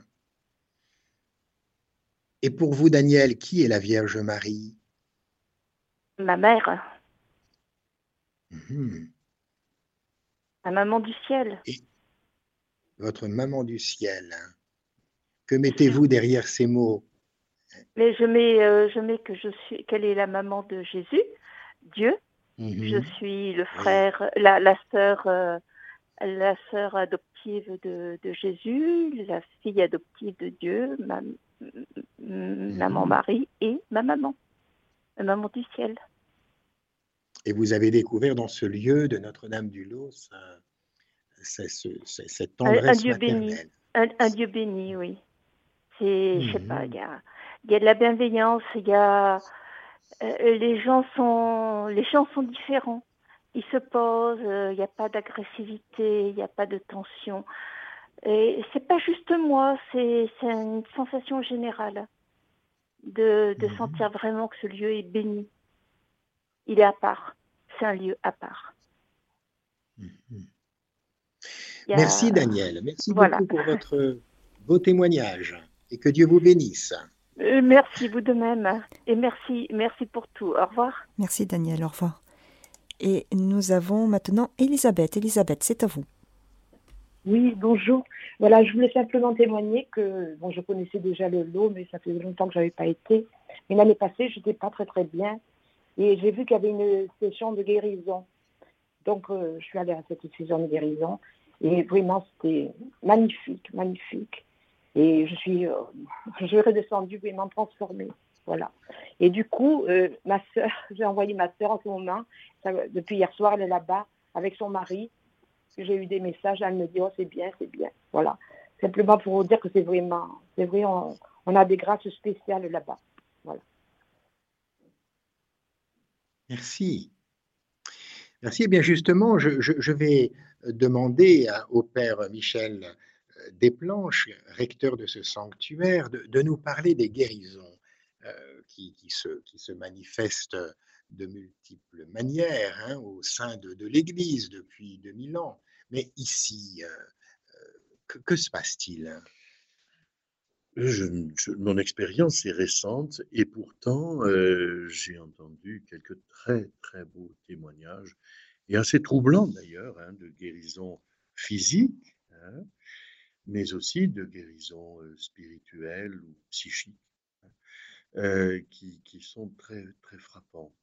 Et pour vous, Daniel, qui est la Vierge Marie?
Ma mère,
Mhm.
la maman du ciel.
Votre maman du ciel. Que mettez-vous derrière ces mots?
Mais je mets, euh, je mets que je suis, qu'elle est la maman de Jésus, Dieu.
Mhm.
Je suis le frère, la, la sœur, euh, la sœur adoptive de, de Jésus, la fille adoptive de Dieu, ma, maman Marie et ma maman, la maman du ciel.
Et vous avez découvert dans ce lieu de ça- ce- ce- cette
Un- un
tendresse
Dieu béni. Un, un Dieu béni, oui. C'est, je sais
Mhm.
pas, il y a, il y a de la bienveillance, il y a, euh, les gens sont, les gens sont différents. Ils se posent, euh, il n'y a pas d'agressivité, il n'y a pas de tension. Et c'est pas juste moi, c'est, une sensation générale de, de
Mhm.
sentir vraiment que ce lieu est béni. Il est à part. C'est un lieu à part.
Mhm.
A-
Merci Daniel, merci
Voilà.
beaucoup pour votre beau témoignage et que Dieu vous bénisse.
Euh, merci, vous de même. Et merci, merci pour tout. Au revoir.
Merci Daniel, au revoir. Et nous avons maintenant Elisabeth. Elisabeth, c'est à vous.
Oui, bonjour. Voilà, je voulais simplement témoigner que bon, je connaissais déjà le lot, mais ça faisait longtemps que je n'avais pas été. Mais l'année passée, je n'étais pas très très bien. Et j'ai vu qu'il y avait une session de guérison. Donc, euh, je suis allée à cette session de guérison. Et vraiment, c'était magnifique, magnifique. Et je suis, euh, je redescendue vraiment transformée. Voilà. Et du coup, euh, ma soeur, j'ai envoyé ma soeur en ce moment. Depuis hier soir, elle est là-bas avec son mari j'ai eu des messages, elle me dit oh c'est bien, c'est bien. Voilà. Simplement pour vous dire que c'est vraiment, c'est vrai, on, a des grâces spéciales là-bas.
Merci. Merci. Eh bien, justement, je, vais demander au Père Michel euh, Desplanches, recteur de ce sanctuaire, de, nous parler des guérisons euh, qui se manifestent de multiples manières hein, au sein de, de l'Église depuis 2000 ans. Mais ici, euh, euh, que, se passe-t-il
je- mon expérience est récente et pourtant euh, j'ai entendu quelques très très beaux témoignages et assez troublants d'ailleurs hein, de guérison physique, hein, mais aussi de guérison euh, spirituelle ou psychique hein, qui, qui sont très très frappants.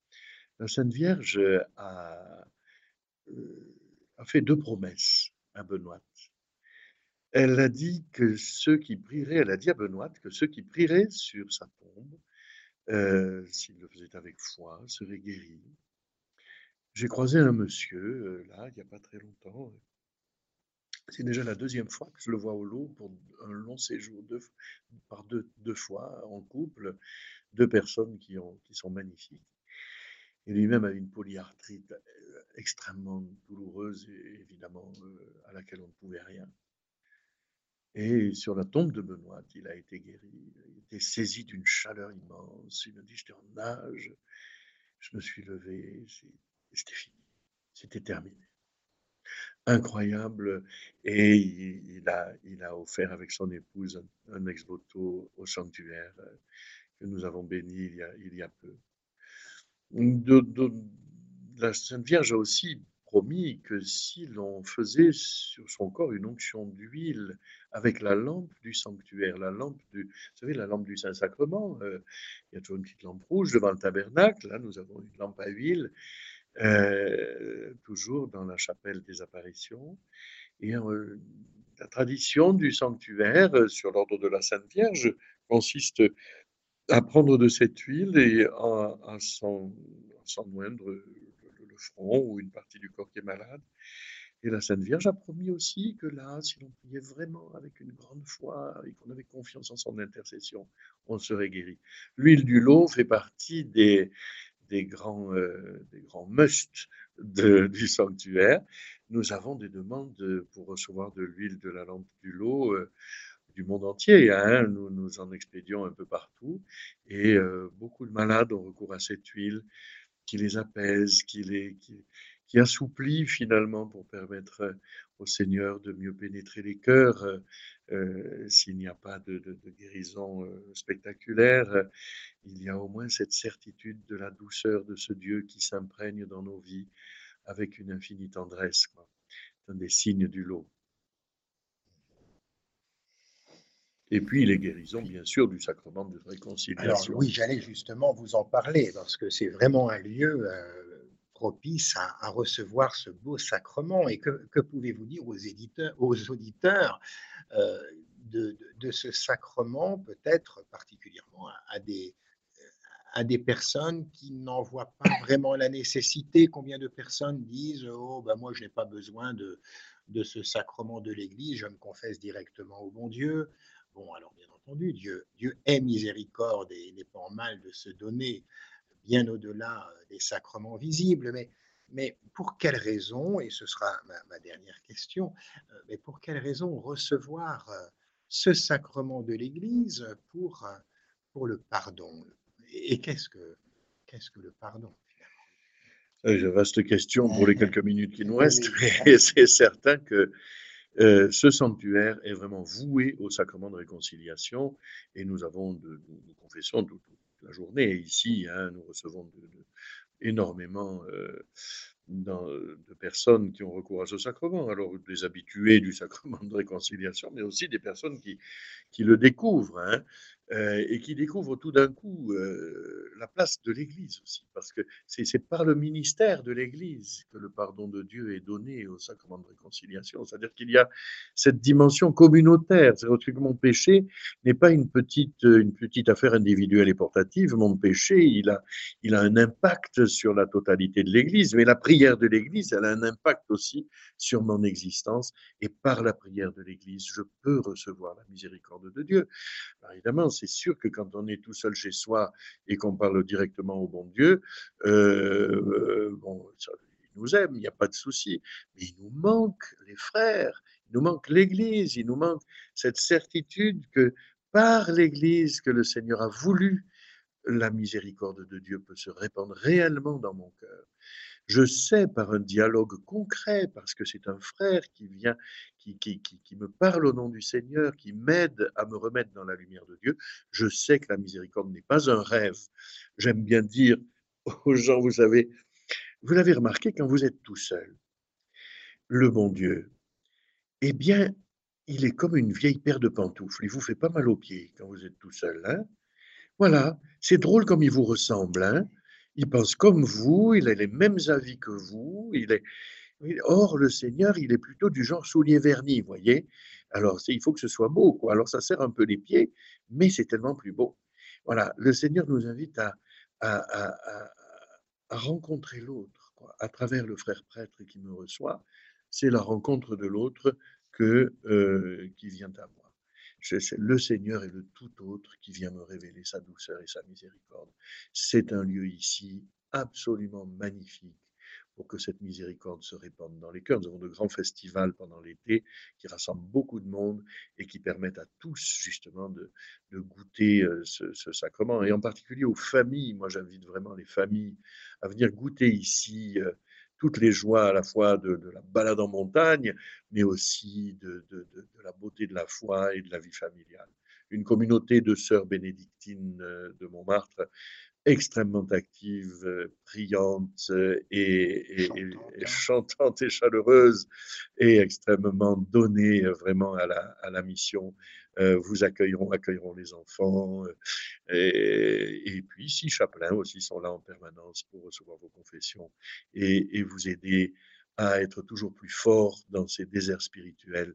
La Sainte Vierge a, euh, a fait deux promesses à Benoît. Elle a dit que ceux qui prieraient, elle a dit à Benoît que ceux qui prieraient sur sa tombe, euh, s'ils le faisaient avec foi, seraient guéris. J'ai croisé un monsieur, euh, là, il n'y a pas très longtemps. C'est déjà la deuxième fois que je le vois au lot pour un long séjour, deux, par deux, fois en couple, deux personnes qui sont magnifiques. Et lui-même a une polyarthrite euh, extrêmement douloureuse évidemment euh, à laquelle on ne pouvait rien. Et sur la tombe de Benoît, il a été guéri. Il était saisi d'une chaleur immense. Il m'a dit, j'étais en nage. Je me suis levé. C'était fini. C'était terminé. Incroyable. Et il, a, offert avec son épouse un, ex-voto au sanctuaire euh, que nous avons béni il y a peu. La Sainte Vierge a aussi promis que si l'on faisait sur son corps une onction d'huile avec la lampe du sanctuaire, la lampe du, vous savez, la lampe du Saint-Sacrement, euh, il y a toujours une petite lampe rouge devant le tabernacle, là nous avons une lampe à huile, euh, toujours dans la chapelle des apparitions. Et la tradition du sanctuaire sur l'ordre de la Sainte Vierge consiste à prendre de cette huile et à, s'en moindre le, front ou une partie du corps qui est malade. Et la Sainte Vierge a promis aussi que là, si l'on priait vraiment avec une grande foi et qu'on avait confiance en son intercession, on serait guéri. L'huile du lot fait partie des, grands, euh, grands musts du sanctuaire. Nous avons des demandes pour recevoir de l'huile de la lampe du lot euh, du monde entier. Hein. Nous, nous en expédions un peu partout et euh, beaucoup de malades ont recours à cette huile qui les apaise, qui les, qui, assouplit finalement pour permettre au Seigneur de mieux pénétrer les cœurs. Euh, s'il n'y a pas de, guérison euh, spectaculaire, il y a au moins cette certitude de la douceur de ce Dieu qui s'imprègne dans nos vies avec une infinie tendresse. C'est un des signes du lot. Et puis les guérisons, bien sûr, du sacrement de réconciliation.
Alors oui, j'allais justement vous en parler, parce que c'est vraiment un lieu euh, propice à, recevoir ce beau sacrement. Et que, pouvez-vous dire aux, auditeurs euh, de, ce sacrement, peut-être particulièrement à, des, personnes qui n'en voient pas vraiment la nécessité? Combien de personnes disent Oh, ben moi, je n'ai pas besoin de ce sacrement de l'Église, je me confesse directement au bon Dieu. Bon, alors bien entendu, Dieu, Dieu est miséricorde et n'est pas en mal de se donner bien au-delà euh, des sacrements visibles, mais, mais pour quelle raison, et ce sera ma, dernière question, euh, mais pour quelle raison recevoir euh, ce sacrement de l'Église pour, pour le pardon? Et qu'est-ce que, qu'est-ce que le pardon
une vaste question pour les quelques minutes qui nous restent. Et c'est certain que ce sanctuaire est vraiment voué au sacrement de réconciliation et nous avons, de, nous confessons, tout, la journée. ici, hein, nous recevons énormément euh, de personnes qui ont recours à ce sacrement. Alors, des habitués du sacrement de réconciliation, mais aussi des personnes qui, qui le découvrent. Hein. Euh, et qui découvre tout d'un coup euh, la place de l'Église aussi, parce que c'est par le ministère de l'Église que le pardon de Dieu est donné au sacrement de réconciliation. C'est-à-dire qu'il y a cette dimension communautaire. C'est-à-dire que mon péché n'est pas une petite, une petite affaire individuelle et portative. Mon péché, il a, il a un impact sur la totalité de l'Église, mais la prière de l'Église, elle a un impact aussi sur mon existence. Et par la prière de l'Église, je peux recevoir la miséricorde de Dieu. Évidemment, c'est sûr que quand on est tout seul chez soi et qu'on parle directement au bon Dieu, euh, bon, il nous aime, il n'y a pas de souci, mais il nous manque les frères, il nous manque l'Église, il nous manque cette certitude que par l'Église que le Seigneur a voulu, la miséricorde de Dieu peut se répandre réellement dans mon cœur. Je sais par un dialogue concret, parce que c'est un frère qui vient, qui, qui, qui, me parle au nom du Seigneur, qui m'aide à me remettre dans la lumière de Dieu, je sais que la miséricorde n'est pas un rêve. J'aime bien dire aux gens, vous savez, vous l'avez remarqué quand vous êtes tout seul, le bon Dieu, eh bien, il est comme une vieille paire de pantoufles. Il vous fait pas mal aux pieds quand vous êtes tout seul. Hein? Voilà, c'est drôle comme il vous ressemble. Hein? Il pense comme vous, il a les mêmes avis que vous. Il est... Or, le Seigneur, il est plutôt du genre soulier vernis, vous voyez. Alors, il faut que ce soit beau, quoi. Alors, ça sert un peu les pieds, mais c'est tellement plus beau. Voilà, le Seigneur nous invite à, à, rencontrer l'autre, à travers le frère prêtre qui me reçoit. C'est la rencontre de l'autre que euh, qui vient à moi le Seigneur est le tout autre qui vient me révéler sa douceur et sa miséricorde. C'est un lieu ici absolument magnifique pour que cette miséricorde se répande dans les cœurs. Nous avons de grands festivals pendant l'été qui rassemblent beaucoup de monde et qui permettent à tous justement de, goûter euh, ce, sacrement, et en particulier aux familles. Moi, j'invite vraiment les familles à venir goûter ici euh, toutes les joies à la fois de, la balade en montagne, mais aussi de, la beauté de la foi et de la vie familiale. Une communauté de sœurs bénédictines euh, de Montmartre extrêmement active, euh, priante et, chantante, et, chaleureuse et extrêmement donnée euh, vraiment à la, à la mission euh, vous accueilleront, accueilleront les enfants. Euh, et, puis, six chapelains aussi sont là en permanence pour recevoir vos confessions et, vous aider à être toujours plus forts dans ces déserts spirituels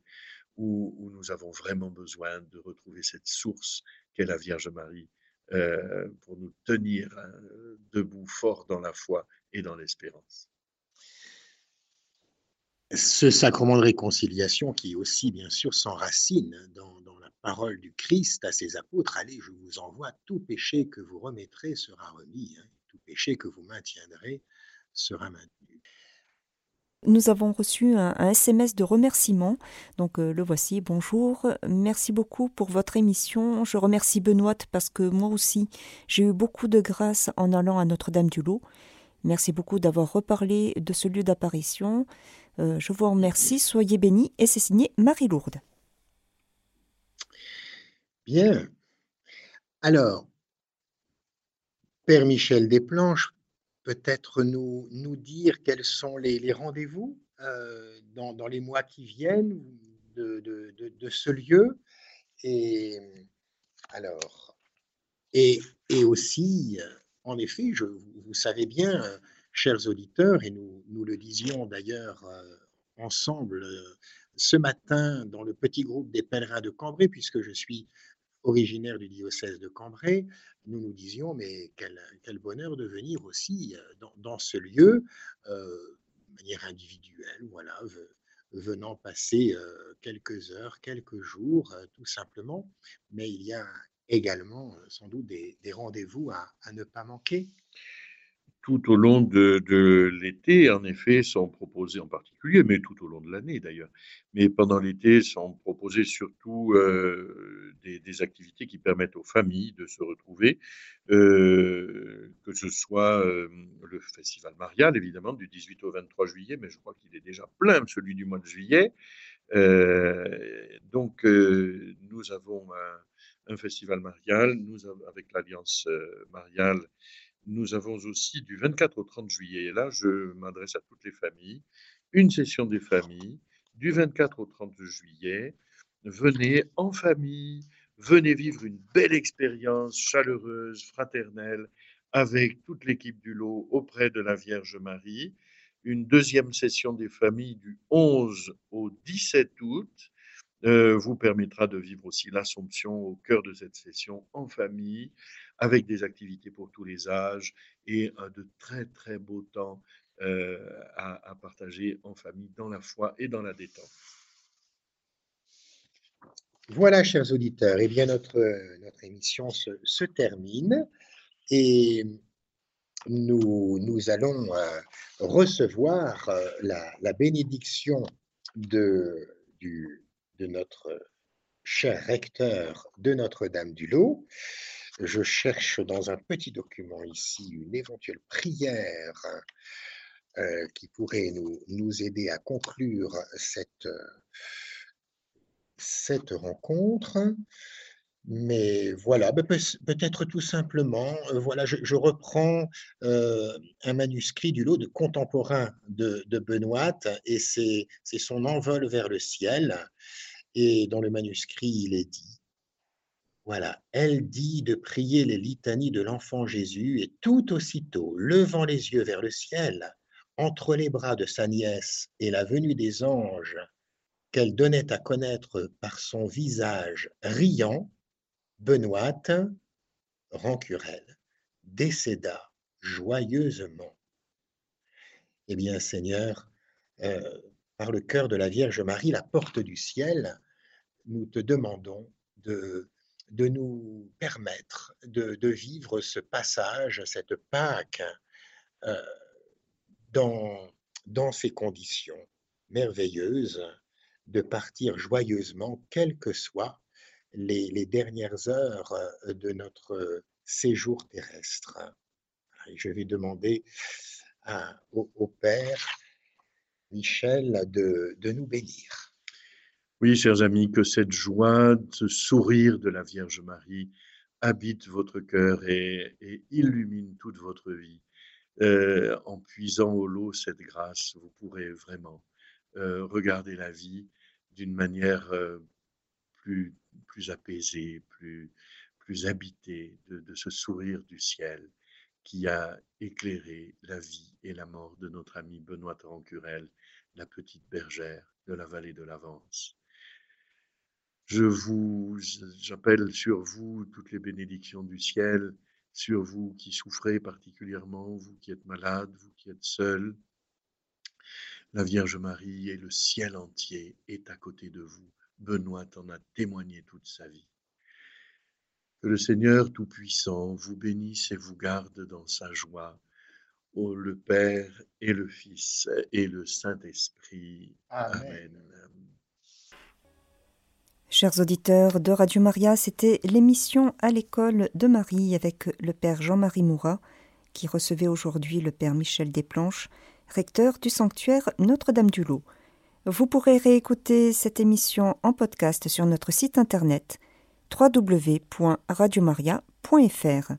où, où nous avons vraiment besoin de retrouver cette source qu'est la Vierge Marie euh, pour nous tenir euh, debout, forts dans la foi et dans l'espérance.
Ce sacrement de réconciliation qui aussi, bien sûr, s'enracine dans, dans, la parole du Christ à ses apôtres, allez, je vous envoie, tout péché que vous remettrez sera remis, hein, tout péché que vous maintiendrez sera maintenu.
Nous avons reçu un, SMS de remerciement. Donc euh, le voici. Bonjour. Merci beaucoup pour votre émission. Je remercie Benoît parce que moi aussi, j'ai eu beaucoup de grâce en allant à Notre-Dame-du-Lot. Merci beaucoup d'avoir reparlé de ce lieu d'apparition. Euh, je vous remercie. Soyez bénis. Et c'est signé Marie-Lourde.
Bien. Alors, Père Michel Desplanches, peut-être nous, nous dire quels sont les, rendez-vous euh, dans, dans, les mois qui viennent de, de, ce lieu. Et alors, et, et aussi, en effet, je, vous savez bien, chers auditeurs, et nous, nous le disions d'ailleurs euh, ensemble euh, ce matin dans le petit groupe des pèlerins de Cambrai, puisque je suis originaire du diocèse de Cambrai, nous nous disions, mais quel, quel bonheur de venir aussi euh, dans, dans ce lieu, euh, de manière individuelle, voilà, venant passer euh, quelques heures, quelques jours, tout simplement. Mais il y a également sans doute des, des rendez-vous à, à ne pas manquer
tout au long de, l'été, en effet, sont proposés en particulier, mais tout au long de l'année d'ailleurs. Mais pendant l'été, sont proposées surtout euh, des, activités qui permettent aux familles de se retrouver, euh, que ce soit euh, le festival marial, évidemment, du 18 au 23 juillet, mais je crois qu'il est déjà plein, celui du mois de juillet. Donc, nous avons un, un, festival marial, nous avec l'Alliance mariale, nous avons aussi du 24 au 30 juillet, et là je m'adresse à toutes les familles, une session des familles du 24 au 30 juillet. Venez en famille, venez vivre une belle expérience chaleureuse, fraternelle, avec toute l'équipe du lot auprès de la Vierge Marie. Une deuxième session des familles du 11 au 17 août euh, vous permettra de vivre aussi l'Assomption au cœur de cette session en famille, avec des activités pour tous les âges et de très très beaux temps euh, à, partager en famille dans la foi et dans la détente.
Voilà, chers auditeurs, et eh bien notre, notre émission se, se, termine et nous, nous allons euh, recevoir euh, la, la, bénédiction de, du, de notre cher recteur de Notre-Dame-du-Lot. Je cherche dans un petit document ici une éventuelle prière euh, qui pourrait nous, nous, aider à conclure cette, cette rencontre. Mais voilà, peut-être tout simplement, euh, voilà, je, reprends euh, un manuscrit du lot de contemporain de, de Benoît et c'est son envol vers le ciel. Et dans le manuscrit, il est dit, voilà, elle dit de prier les litanies de l'enfant Jésus et tout aussitôt, levant les yeux vers le ciel, entre les bras de sa nièce et la venue des anges qu'elle donnait à connaître par son visage riant, Benoît, Rancurel, décéda joyeusement. Eh bien, Seigneur, euh, par le cœur de la Vierge Marie, la porte du ciel, nous te demandons de, de nous permettre de, de, vivre ce passage, cette Pâque, euh, dans, dans ces conditions merveilleuses, de partir joyeusement, quelles que soient les, les dernières heures euh, de notre séjour terrestre. Je vais demander au, au, Père Michel de, de, nous bénir.
Oui, chers amis, que cette joie, ce sourire de la Vierge Marie habite votre cœur et, illumine toute votre vie. Euh, en puisant au lot cette grâce, vous pourrez vraiment euh, regarder la vie d'une manière euh, plus plus apaisé, plus, plus habité de, de, ce sourire du ciel qui a éclairé la vie et la mort de notre ami Benoît Rancurel, la petite bergère de la vallée de l'Avance. Je vous, j'appelle sur vous toutes les bénédictions du ciel, sur vous qui souffrez particulièrement, vous qui êtes malade, vous qui êtes seul. La Vierge Marie et le ciel entier est à côté de vous. Benoît en a témoigné toute sa vie. Que le Seigneur Tout-Puissant vous bénisse et vous garde dans sa joie, ô le Père et le Fils et le Saint-Esprit. Amen.
Chers auditeurs de Radio Maria, c'était l'émission à l'école de Marie avec le Père Jean-Marie Mourat, qui recevait aujourd'hui le Père Michel Desplanches, recteur du sanctuaire Notre-Dame-du-Lot. Vous pourrez réécouter cette émission en podcast sur notre site internet www.radiomaria.fr.